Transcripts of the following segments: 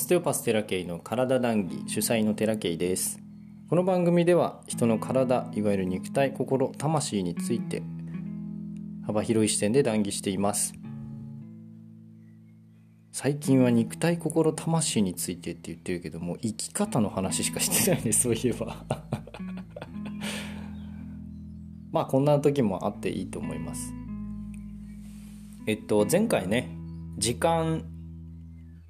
ステオパステラケイの体談義主催のテラケイです。この番組では人の体いわゆる肉体心魂について幅広い視点で談義しています。最近は肉体心魂についてって言ってるけども生き方の話しかしてないねそういえば。まあこんな時もあっていいと思います。えっと前回ね時間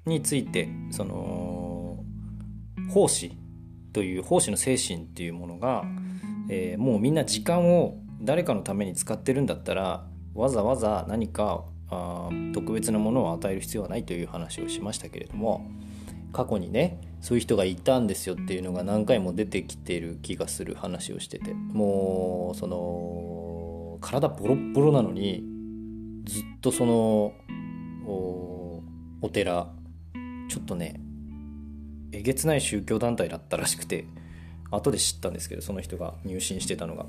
についてその奉仕という奉仕の精神っていうものが、えー、もうみんな時間を誰かのために使ってるんだったらわざわざ何かあ特別なものを与える必要はないという話をしましたけれども過去にねそういう人がいたんですよっていうのが何回も出てきてる気がする話をしててもうその体ボロボロなのにずっとそのお寺ちょっとねえげつない宗教団体だったらしくて後で知ったんですけどその人が入信してたのが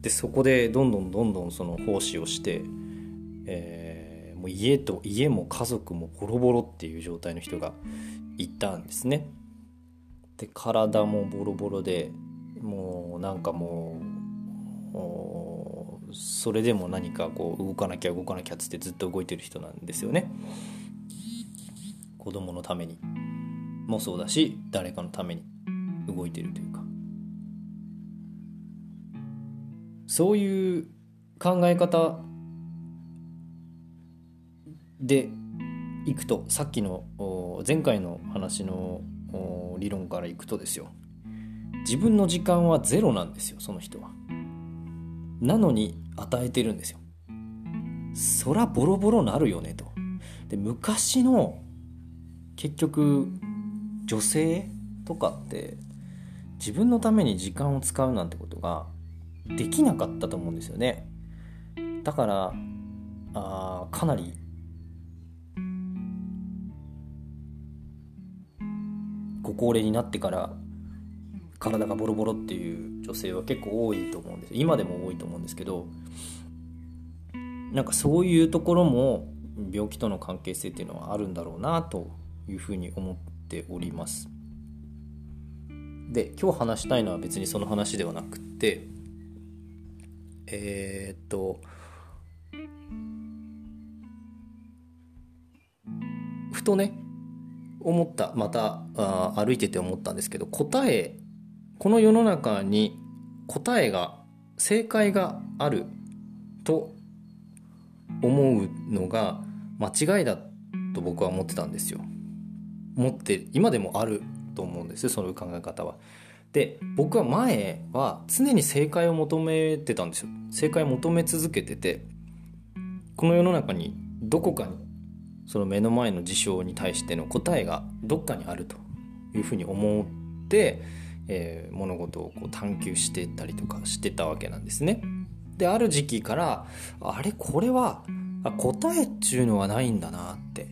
でそこでどんどんどんどんその奉仕をして、えー、もう家と家も家族もボロボロっていう状態の人がいたんですねで体もボロボロでもうなんかもうそれでも何かこう動かなきゃ動かなきゃっつってずっと動いてる人なんですよね。子供のために。もそうだし誰かのために。動いてるというか。そういう考え方でいくとさっきの前回の話の理論からいくとですよ。自分の時間はゼロなんですよその人は。なのに与えてるんですよ。そらボロボロなるよねと。で昔の結局女性とかって自分のために時間を使うなんてことができなかったと思うんですよね。だからあかなりご高齢になってから体がボロボロっていう女性は結構多いと思うんです今でも多いと思うんですけどなんかそういうところも病気との関係性っていうのはあるんだろうなというふうに思っておりますで今日話したいのは別にその話ではなくてえー、っとふとね思ったまたあ歩いてて思ったんですけど答えこの世の中に答えが正解があると思うのが間違いだと僕は思ってたんですよ。持って今でもあると思うんですその考え方は。で僕は前は常に正解を求めてたんですよ正解を求め続けててこの世の中にどこかにその目の前の事象に対しての答えがどっかにあるというふうに思って、えー、物事をこう探求してたりとかしてたわけなんですね。である時期からあれこれは答えっちゅうのはないんだなって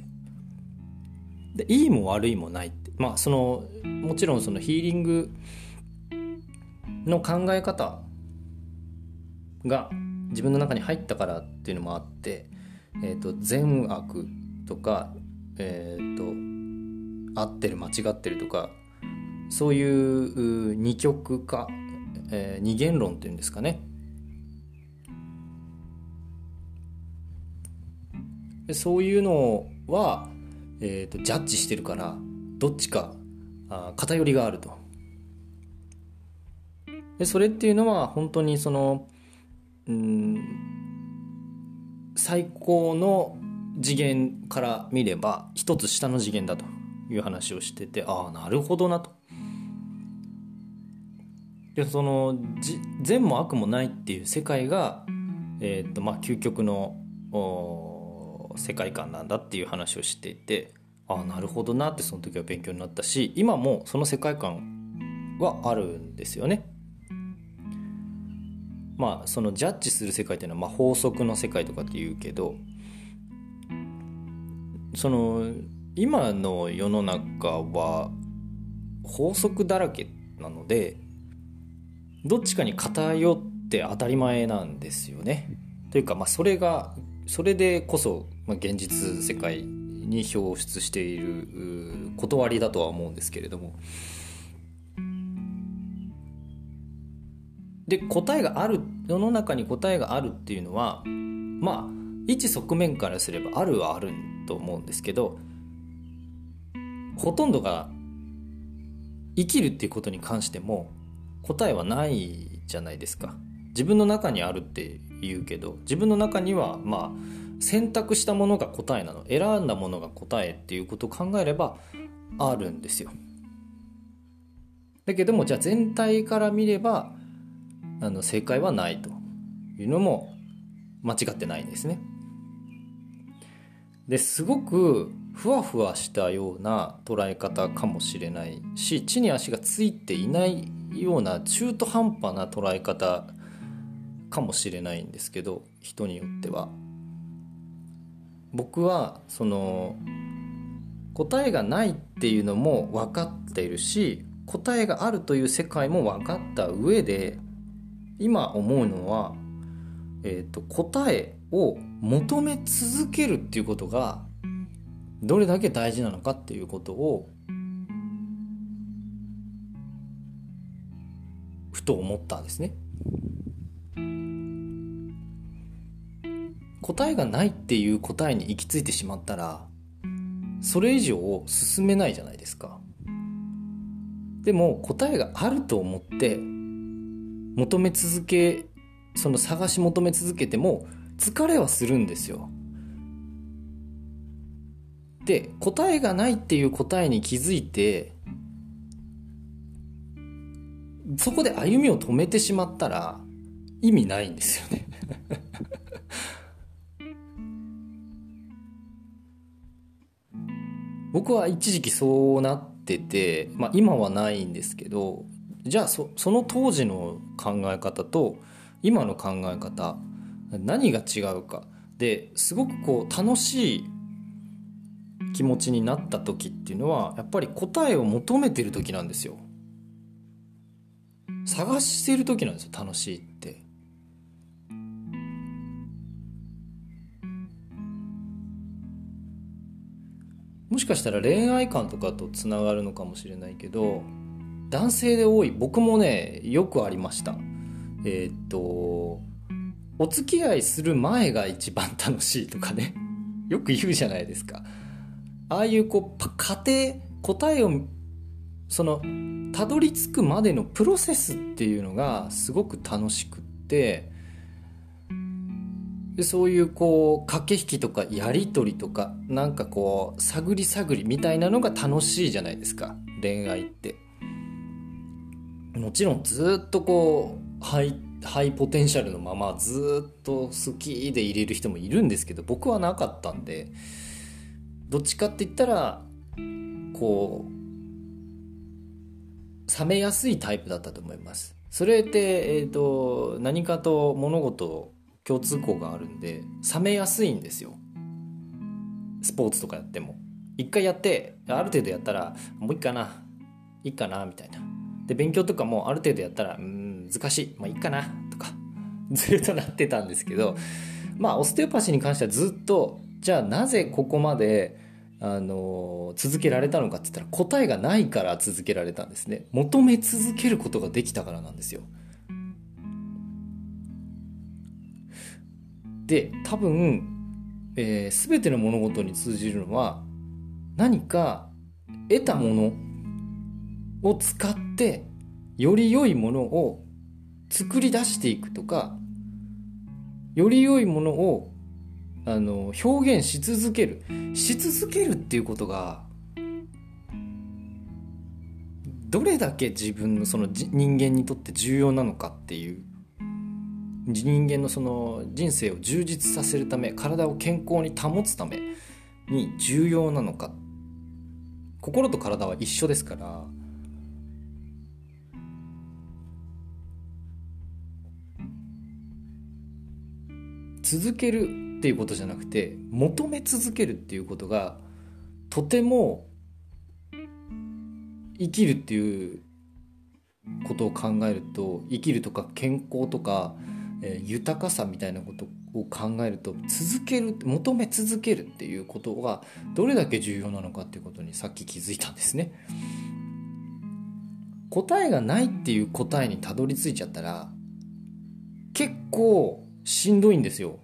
でいいも悪いもないって。まあそのもちろんそのヒーリングの考え方が自分の中に入ったからっていうのもあって、えーと、善悪とか、えーと、合ってる間違ってるとかそういう二極化、えー、二元論っていうんですかね。そういうのはえーと、ジャッジしてるからどっちかあ偏りがあるとでそれっていうのは本当にそのうん最高の次元から見れば一つ下の次元だという話をしててああなるほどなと。でその善も悪もないっていう世界が、えーとまあ、究極の世界観なんだっていう話をしていてああなるほどなってその時は勉強になったし今もその世界観はあるんですよね。まあそのジャッジする世界っていうのはま法則の世界とかって言うけどその今の世の中は法則だらけなのでどっちかに偏って当たり前なんですよね。というかまあそれがそれでこそ、ま、現実世界に表出している断りだとは思うんですけれども。で答えがある世の中に答えがあるっていうのはまあ一側面からすればあるはあると思うんですけどほとんどが生きるっていうことに関しても答えはないじゃないですか。自分の中にあるって言うけど自分の中にはまあ選択したものが答えなの。選んだものが答えっていうことを考えればあるんですよ。だけどもじゃあ全体から見ればあの正解はないというのも間違ってないんですね。ですごくふわふわしたような捉え方かもしれないし地に足がついていないような中途半端な捉え方かもしれないんですけど人によっては。僕はその答えがないっていうのも分かっているし答えがあるという世界も分かった上で今思うのは、えーと、答えを求め続けるっていうことがどれだけ大事なのかっていうことをふと思ったんですね。答えがないっていう答えに行き着いてしまったらそれ以上進めないじゃないですか。でも答えがあると思って求め続けその探し求め続けても疲れはするんですよ。で答えがないっていう答えに気づいてそこで歩みを止めてしまったら意味ないんですよね。僕は一時期そうなってて、まあ、今はないんですけどじゃあそその当時の考え方と今の考え方何が違うか。ですごくこう楽しい気持ちになった時っていうのはやっぱり答えを求めてる時なんですよ。探してる時なんですよ楽しいって。もしかしたら恋愛観とかとつながるのかもしれないけど男性で多い僕もねよくありました。えー、っとお付き合いする前が一番楽しいとかね。よく言うじゃないですか。ああいうこう家庭答えをそのたどり着くまでのプロセスっていうのがすごく楽しくってでそういうこう駆け引きとかやり取りとかなんかこう探り探りみたいなのが楽しいじゃないですか。恋愛って。もちろんずっとこうハイハイポテンシャルのままずっと好きで入れる人もいるんですけど僕はなかったんでどっちかって言ったらこう冷めやすいタイプだったと思います。それって、えーと何かと物事共通項があるんで冷めやすいんですよ。スポーツとかやっても。一回やってある程度やったらもういいかないいかなみたいな。で勉強とかもある程度やったらうん難しいまあいいかなとか。ずっとなってたんですけどまあオステオパシーに関してはずっとじゃあなぜここまであの続けられたのかって言ったら答えがないから続けられたんですね。求め続けることができたからなんですよ。で多分、えー、全ての物事に通じるのは何か得たものを使ってより良いものを作り出していくとかより良いものをあの表現し続ける。し続けるっていうことがどれだけ自分のその人間にとって重要なのかっていう人間のその人生を充実させるため体を健康に保つために重要なのか。心と体は一緒ですから。続けるっていうことじゃなくて求め続けるっていうことがとても生きるっていうことを考えると生きるとか健康とかえー、豊かさみたいなことを考えると続ける求め続けるっていうことがどれだけ重要なのかっていうことにさっき気づいたんですね。答えがないっていう答えにたどり着いちゃったら結構しんどいんですよ。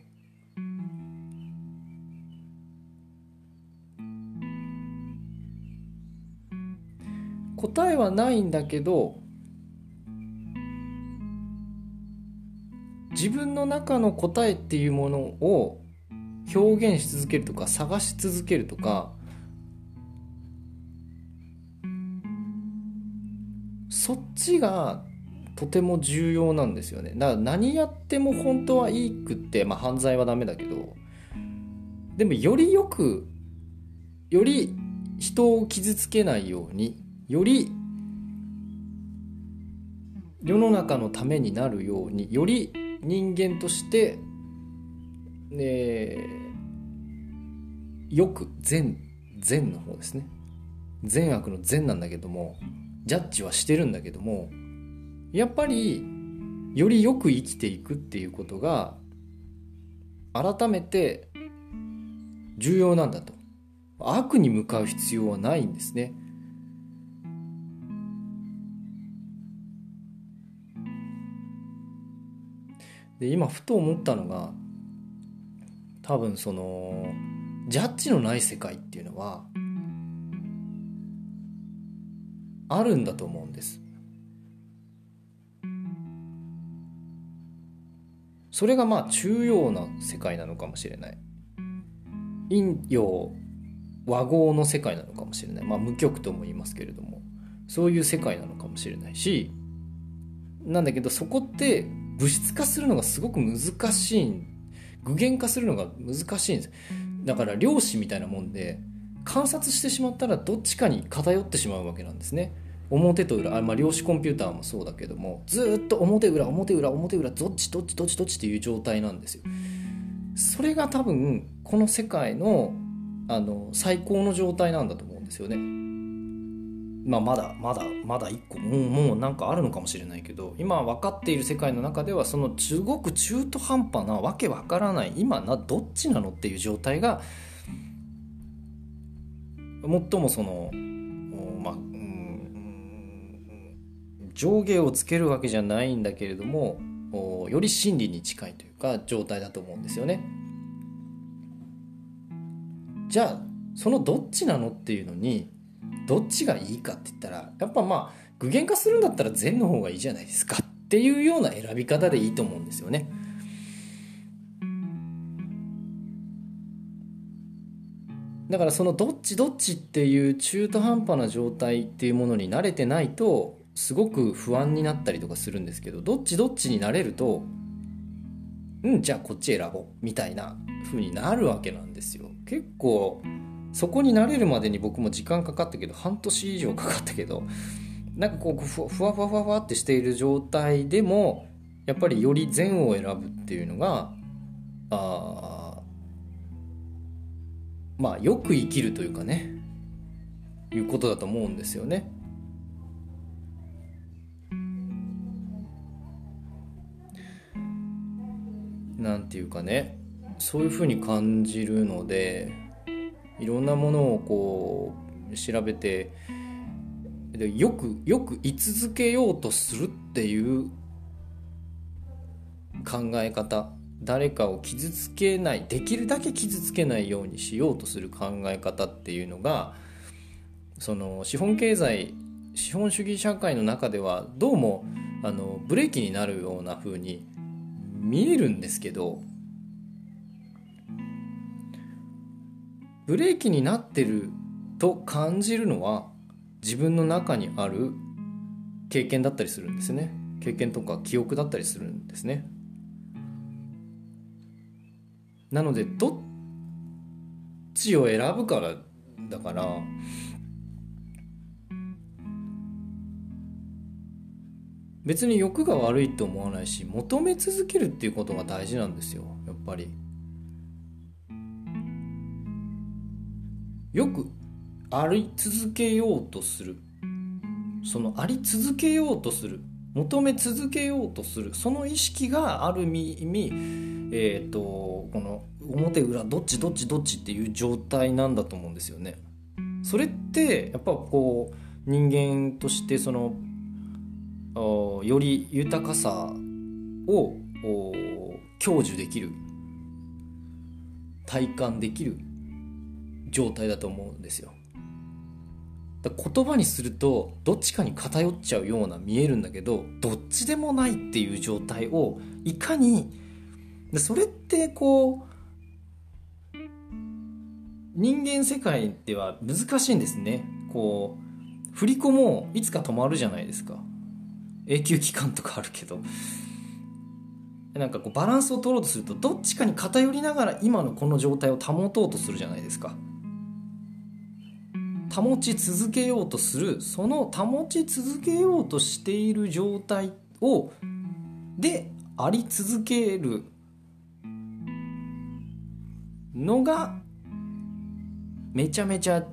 答えはないんだけど自分の中の答えっていうものを表現し続けるとか探し続けるとかそっちがとても重要なんですよね。だから何やっても本当はいいくって、まあ、犯罪はダメだけどでもよりよくより人を傷つけないようにより世の中のためになるようにより人間としてねよく善善の方ですね。善悪の善なんだけどもジャッジはしてるんだけどもやっぱりよりよく生きていくっていうことが改めて重要なんだと。悪に向かう必要はないんですね。で今ふと思ったのが多分そのジャッジのない世界っていうのはあるんだと思うんです。それがまあ中庸な世界なのかもしれない。陰陽和合の世界なのかもしれない。まあ無極とも言いますけれども。そういう世界なのかもしれないしなんだけどそこって物質化するのがすごく難しい具現化するのが難しいんです。だから量子みたいなもんで観察してしまったらどっちかに偏ってしまうわけなんですね。表と裏あ、まあ、量子コンピューターもそうだけどもずっと表裏表裏表裏どっちどっちどっちどっちっていう状態なんですよ。それが多分この世界のあの最高の状態なんだと思うんですよね。まあ、まだまだまだ1個もうもうなんかあるのかもしれないけど今分かっている世界の中ではそのすごく中途半端なわけわからない今などっちなのっていう状態が最もその、まあ、上下をつけるわけじゃないんだけれどもより真理に近いというか状態だと思うんですよね。じゃあそのどっちなのっていうのにどっちがいいかって言ったらやっぱまあ具現化するんだったら善の方がいいじゃないですかっていうような選び方でいいと思うんですよね。だからそのどっちどっちっていう中途半端な状態っていうものに慣れてないとすごく不安になったりとかするんですけどどっちどっちになれるとうんじゃあこっち選ぼうみたいな風になるわけなんですよ。結構そこに慣れるまでに僕も時間かかったけど半年以上かかったけどなんかこうふわふわふわふわってしている状態でもやっぱりより善を選ぶっていうのがあまあよく生きるというかねいうことだと思うんですよね。なんていうかねそういうふうに感じるのでいろんなものをこう調べてでよくよく居続けようとするっていう考え方。誰かを傷つけないできるだけ傷つけないようにしようとする考え方っていうのがその資本経済資本主義社会の中ではどうもあのブレーキになるような風に見えるんですけどブレーキになってると感じるのは自分の中にある経験だったりするんですね経験とか記憶だったりするんですねなのでどっちを選ぶからだから別に欲が悪いと思わないし求め続けるっていうことが大事なんですよやっぱり。よくあり続けようとする。そのあり続けようとする。求め続けようとする。その意識がある意味、えーと、この表裏どっちどっちどっちっていう状態なんだと思うんですよね。それってやっぱこう人間としてそのより豊かさを享受できる。体感できる。状態だと思うんですよ。言葉にするとどっちかに偏っちゃうような見えるんだけどどっちでもないっていう状態をいかにでそれってこう人間世界では難しいんですね。こう振り子もいつか止まるじゃないですか。永久期間とかあるけど。なんかこうバランスを取ろうとするとどっちかに偏りながら今のこの状態を保とうとするじゃないですか。保ち続けようとするその保ち続けようとしている状態をであり続けるのがめちゃめちゃ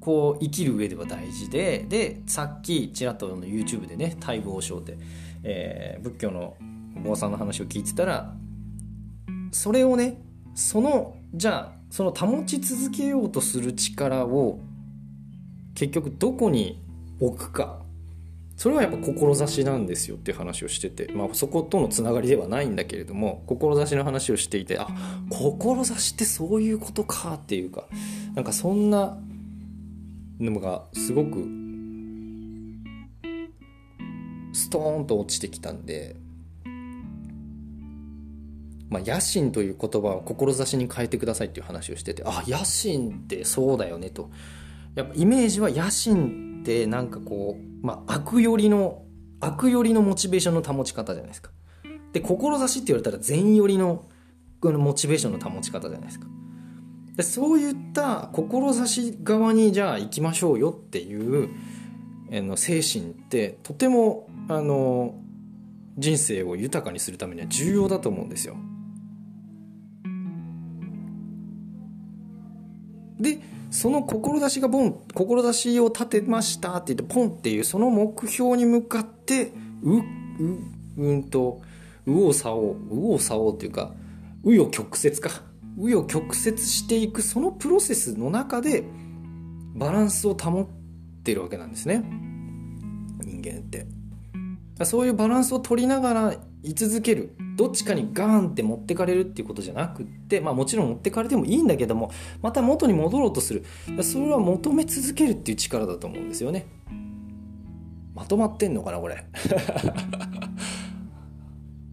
こう生きる上では大事ででさっきちらっと YouTube でね大武王将で、えー、仏教のお坊さんの話を聞いてたらそれをねそのじゃあその保ち続けようとする力を結局どこに置くか。それはやっぱ志なんですよっていう話をしてて、まあ、そことのつながりではないんだけれども志の話をしていてあ志ってそういうことかっていうか。なんかそんなのがすごくストーンと落ちてきたんで、まあ、野心という言葉を志に変えてくださいっていう話をしててあ野心ってそうだよねと。やっぱイメージは野心ってなんかこう、まあ、悪よりの悪よりのモチベーションの保ち方じゃないですかで志って言われたら善よりのモチベーションの保ち方じゃないですかでそういった志側にじゃあ行きましょうよっていうの精神ってとてもあの人生を豊かにするためには重要だと思うんですよ。でその志がボン志を立てましたって言ってポンっていうその目標に向かってうううんと右往左往右往左往っていうか紆余曲折か。紆余曲折していくそのプロセスの中でバランスを保ってるわけなんですね。人間って。そういうバランスを取りながら居続ける。どっちかにガーンって持ってかれるっていうことじゃなくって、まあもちろん持ってかれてもいいんだけども、また元に戻ろうとする。それは求め続けるっていう力だと思うんですよね。まとまってんのかな、これ。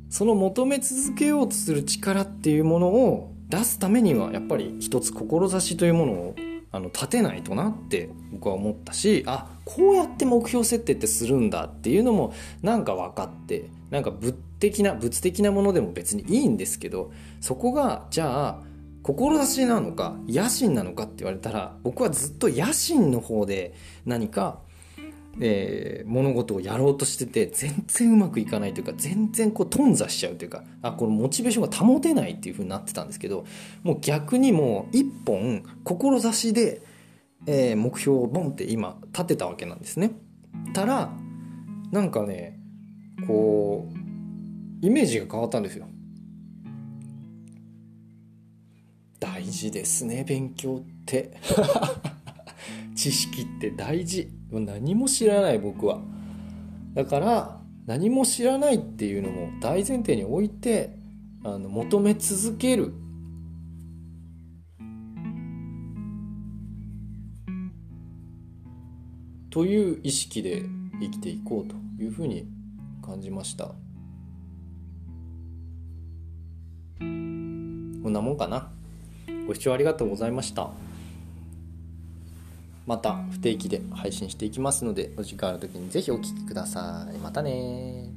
その求め続けようとする力っていうものを出すためには、やっぱり一つ志というものをあの立てないとなって僕は思ったしあこうやって目標設定ってするんだっていうのもなんか分かってなんか物的な物的なものでも別にいいんですけどそこがじゃあ志なのか野心なのかって言われたら僕はずっと野心の方で何か、えー、物事をやろうとしてて全然うまくいかないというか全然こう頓挫しちゃうというかあこのモチベーションが保てないっていう風になってたんですけどもう逆にもう一本志で、えー、目標をボンって今立てたわけなんですね。たらなんかねこうイメージが変わったんですよ大事ですね勉強って知識って大事。何も知らない僕は。だから何も知らないっていうのも大前提に置いてあの求め続ける。という意識で生きていこうというふうに感じました。こんなもんかな。ご視聴ありがとうございました。また不定期で配信していきますのでお時間ある時に是非お聴きください。またね